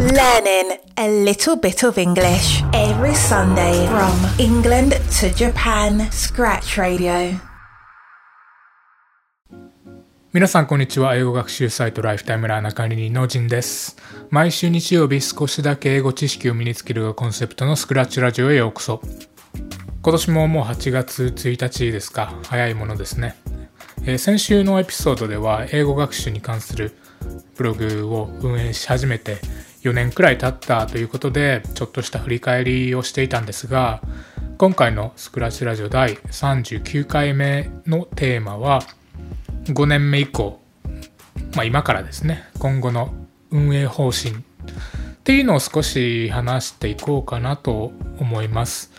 Learning a little bit of English every Sunday from England to Japan. Scratch Radio. 皆さんこんにちは。英語学習サイトライフタイムラーナ管理人のジンです。毎週日曜日少しだけ英語知識を身につけるがコンセプトのスクラッチラジオへようこそ。今年ももう8月1日ですか。早いものですね、えー先週のエピソードでは英語学習に関するブログを運営し始めて4年くらい経ったということでちょっとした振り返りをしていたんですが今回のスクラッチラジオ第39回目のテーマは5年目以降、まあ、今からですね今後の運営方針っていうのを少し話していこうかなと思います。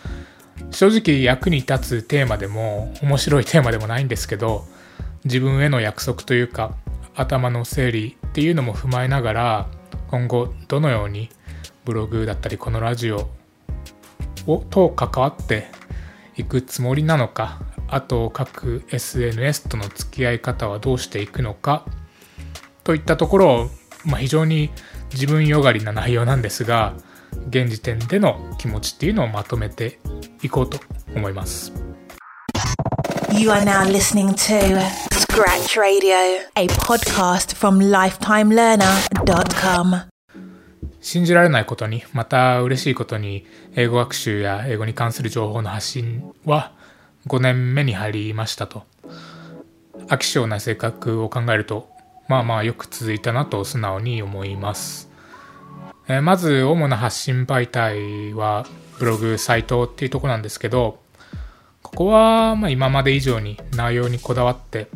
正直役に立つテーマでも面白いテーマでもないんですけど自分への約束というか頭の整理っていうのも踏まえながら今後どのようにブログだったりこのラジオをと関わっていくつもりなのかあと各 SNS との付き合い方はどうしていくのかといったところを、まあ、非常に自分よがりな内容なんですが現時点での気持ちっていうのをまとめていこうと思います。You are now listening to Scratch Radio, a podcast from lifetimelearner.com. 信じられないことにまた嬉しいことに英語学習や英語に関する情報の発信は5年目に入りましたと。飽き性な性格を考えるとまあまあよく続いたなと素直に思います、えーまず主な発信媒体はブログサイトっていうとこなんですけどここはまあ今まで以上に内容にこだわって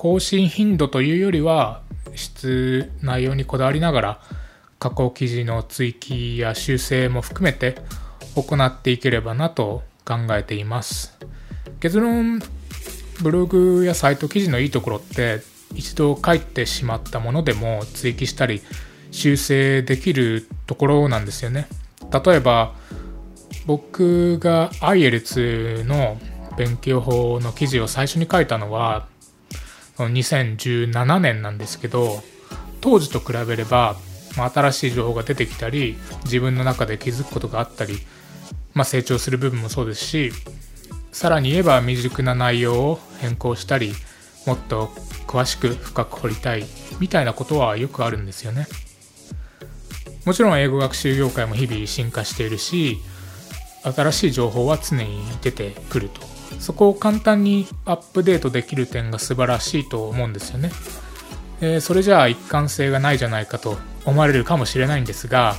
更新頻度というよりは質内容にこだわりながら加工記事の追記や修正も含めて行っていければなと考えています。結論ブログやサイト記事のいいところって一度書いてしまったものでも追記したり修正できるところなんですよね。例えば僕が IELTS の勉強法の記事を最初に書いたのは2017年なんですけど当時と比べればまあ新しい情報が出てきたり自分の中で気づくことがあったり、まあ、成長する部分もそうですしさらに言えば未熟な内容を変更したりもっと詳しく深く掘りたいみたいなことはよくあるんですよね。もちろん英語学習業界も日々進化しているし新しい情報は常に出てくると。そこを簡単にアップデートできる点が素晴らしいと思うんですよね。えーそれじゃあ一貫性がないじゃないかと思われるかもしれないんですが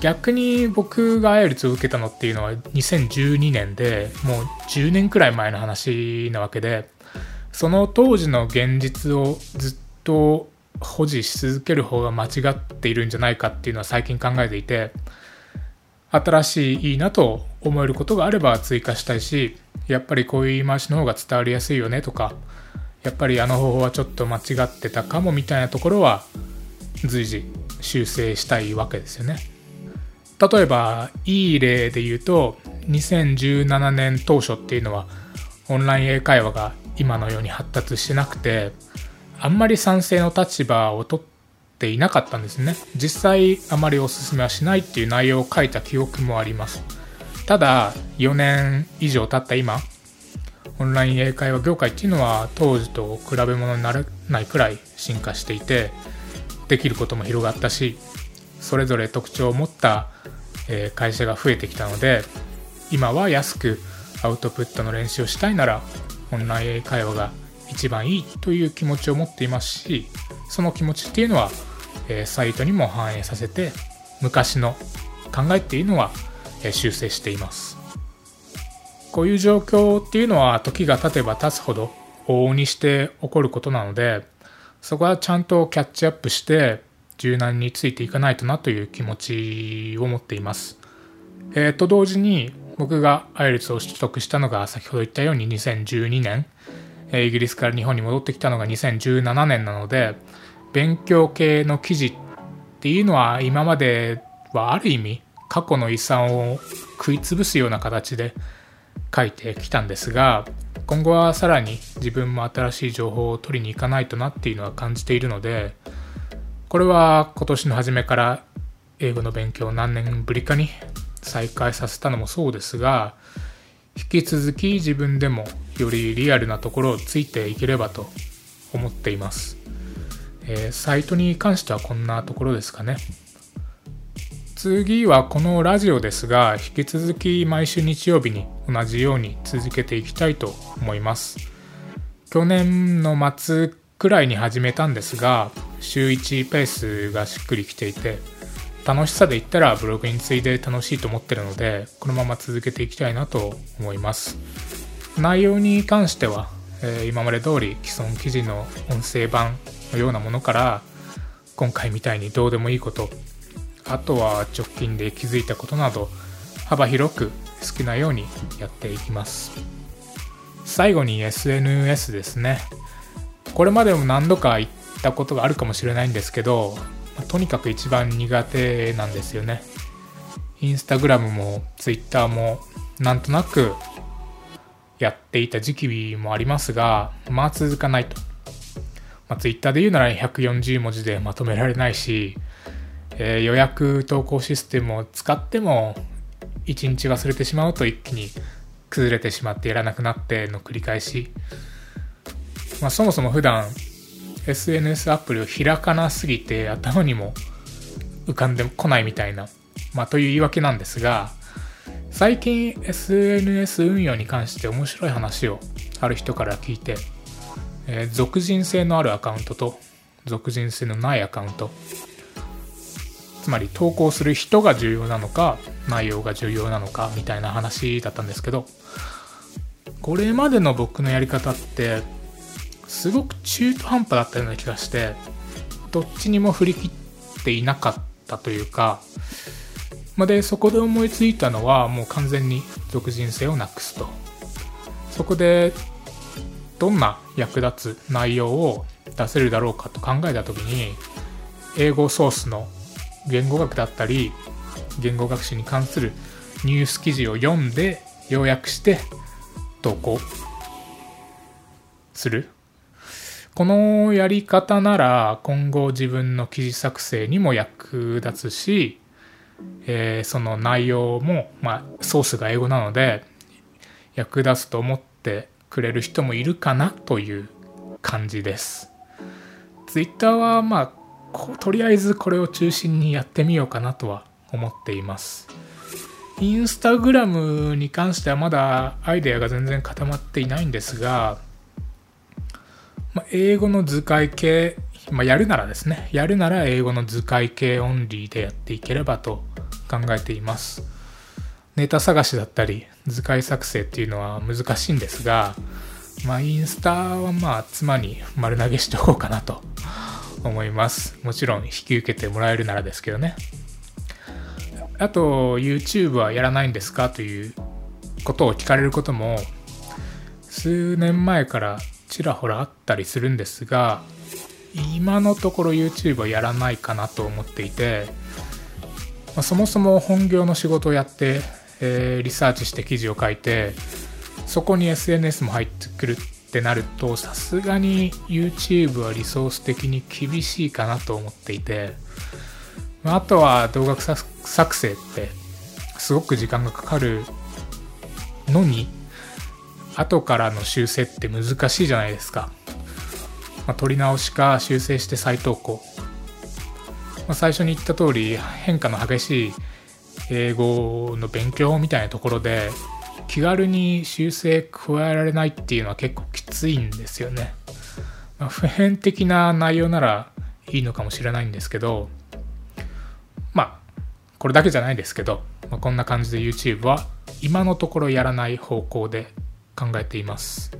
逆に僕が IELTS を受けたのっていうのは2012年でもう10年くらい前の話なわけでその当時の現実をずっと保持し続ける方が間違っているんじゃないかっていうのは最近考えていて新しいいいなと思えることがあれば追加したいしやっぱりこういう言い回しの方が伝わりやすいよねとかやっぱりあの方法はちょっと間違ってたかもみたいなところは随時修正したいわけですよね。例えばいい例で言うと2017年当初っていうのはオンライン英会話が今のように発達してなくてあんまり賛成の立場を取っていなかったんですね実際あまりおすすめはしないっていう内容を書いた記憶もありますただ4年以上経った今オンライン英会話業界っていうのは当時と比べ物にならないくらい進化していてできることも広がったしそれぞれ特徴を持った会社が増えてきたので今は安くアウトプットの練習をしたいならオンライン英会話が一番いいという気持ちを持っていますしその気持ちっていうのは、サイトにも反映させて昔の考えっていうのは、修正していますこういう状況っていうのは時が経てば経つほど往々にして起こることなのでそこはちゃんとキャッチアップして柔軟についていかないとなという気持ちを持っています。えー、と同時に僕が IELTS を取得したのが先ほど言ったように2012年、イギリスから日本に戻ってきたのが2017年なので勉強系の記事っていうのは今まではある意味過去の遺産を食い潰すような形で書いてきたんですが今後はさらに自分も新しい情報を取りに行かないとなっていうのは感じているのでこれは今年の初めから英語の勉強を何年ぶりかに再開させたのもそうですが引き続き自分でもよりリアルなところをついていければと思っています、えー、サイトに関してはこんなところですかね。次はこのラジオですが引き続き毎週日曜日に同じように続けていきたいと思います。去年の末くらいに始めたんですが週1ペースがしっくりきていて楽しさで言ったらブログに次いで楽しいと思ってるのでこのまま続けていきたいなと思います。内容に関しては、えー、今まで通り既存記事の音声版のようなものから今回みたいにどうでもいいことあとは直近で気づいたことなど幅広く好きなようにやっていきます最後に SNS ですねこれまでも何度か言ったことがあるかもしれないんですけどとにかく一番苦手なんですよね。インスタグラムもツイッターもなんとなくやっていた時期もありますが、まあ続かないと。まあ、ツイッターで言うなら140文字でまとめられないし、えー、予約投稿システムを使っても1日忘れてしまうと一気に崩れてしまってやらなくなっての繰り返し。まあ、そもそも普段 SNS アプリを開かなすぎて頭にも浮かんでこないみたいな、まあ、という言い訳なんですが最近 SNS 運用に関して面白い話をある人から聞いて、えー、属人性のあるアカウントと属人性のないアカウントつまり投稿する人が重要なのか内容が重要なのかみたいな話だったんですけどこれまでの僕のやり方ってすごく中途半端だったような気がしてどっちにも振り切っていなかったというか、ま、でそこで思いついたのはもう完全に属人性をなくすと。そこでどんな役立つ内容を出せるだろうかと考えた時に英語ソースの言語学だったり言語学習に関するニュース記事を読んで要約して投稿するこのやり方なら今後自分の記事作成にも役立つし、えー、その内容も、まあ、ソースが英語なので役立つと思ってくれる人もいるかなという感じです。Twitter はまあとりあえずこれを中心にやってみようかなとは思っています。インスタグラムに関してはまだアイデアが全然固まっていないんですがまあ、英語の図解系、まあ、やるならですね、やるなら英語の図解系オンリーでやっていければと考えています。ネタ探しだったり、図解作成っていうのは難しいんですが、まあ、インスタはまあ、妻に丸投げしておこうかなと思います。もちろん引き受けてもらえるならですけどね。あと、YouTube はやらないんですかということを聞かれることも、数年前からちらほらあったりするんですが今のところ YouTube はやらないかなと思っていて、まあ、そもそも本業の仕事をやって、えー、リサーチして記事を書いてそこに SNS も入ってくるってなるとさすがに YouTube はリソース的に厳しいかなと思っていて、まあ、とは動画作成ってすごく時間がかかるのに後からの修正って難しいじゃないですか。まあ、取り直しか修正して再投稿。まあ、最初に言った通り変化の激しい英語の勉強みたいなところで気軽に修正加えられないっていうのは結構いんですよね。まあ、普遍的な内容ならいいのかもしれないんですけどまあこれだけじゃないですけど、まあ、こんな感じで YouTube は今のところやらない方向で考えています。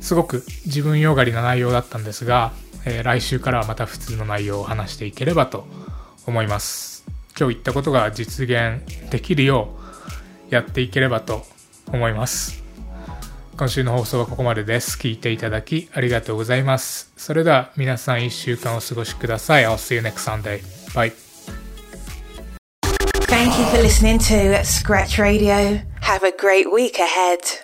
すごく自分よがりな内容だったんですが、えー、来週からはまた普通の内容を話していければと思います。今日言ったことが実現できるようやっていければと思います。今週の放送はここまでです。聞いていただきありがとうございます。それでは皆さん1週間お過ごしください。I'll see you next Sunday. Bye. Thank you for listening to Scratch Radio. Have a great week ahead.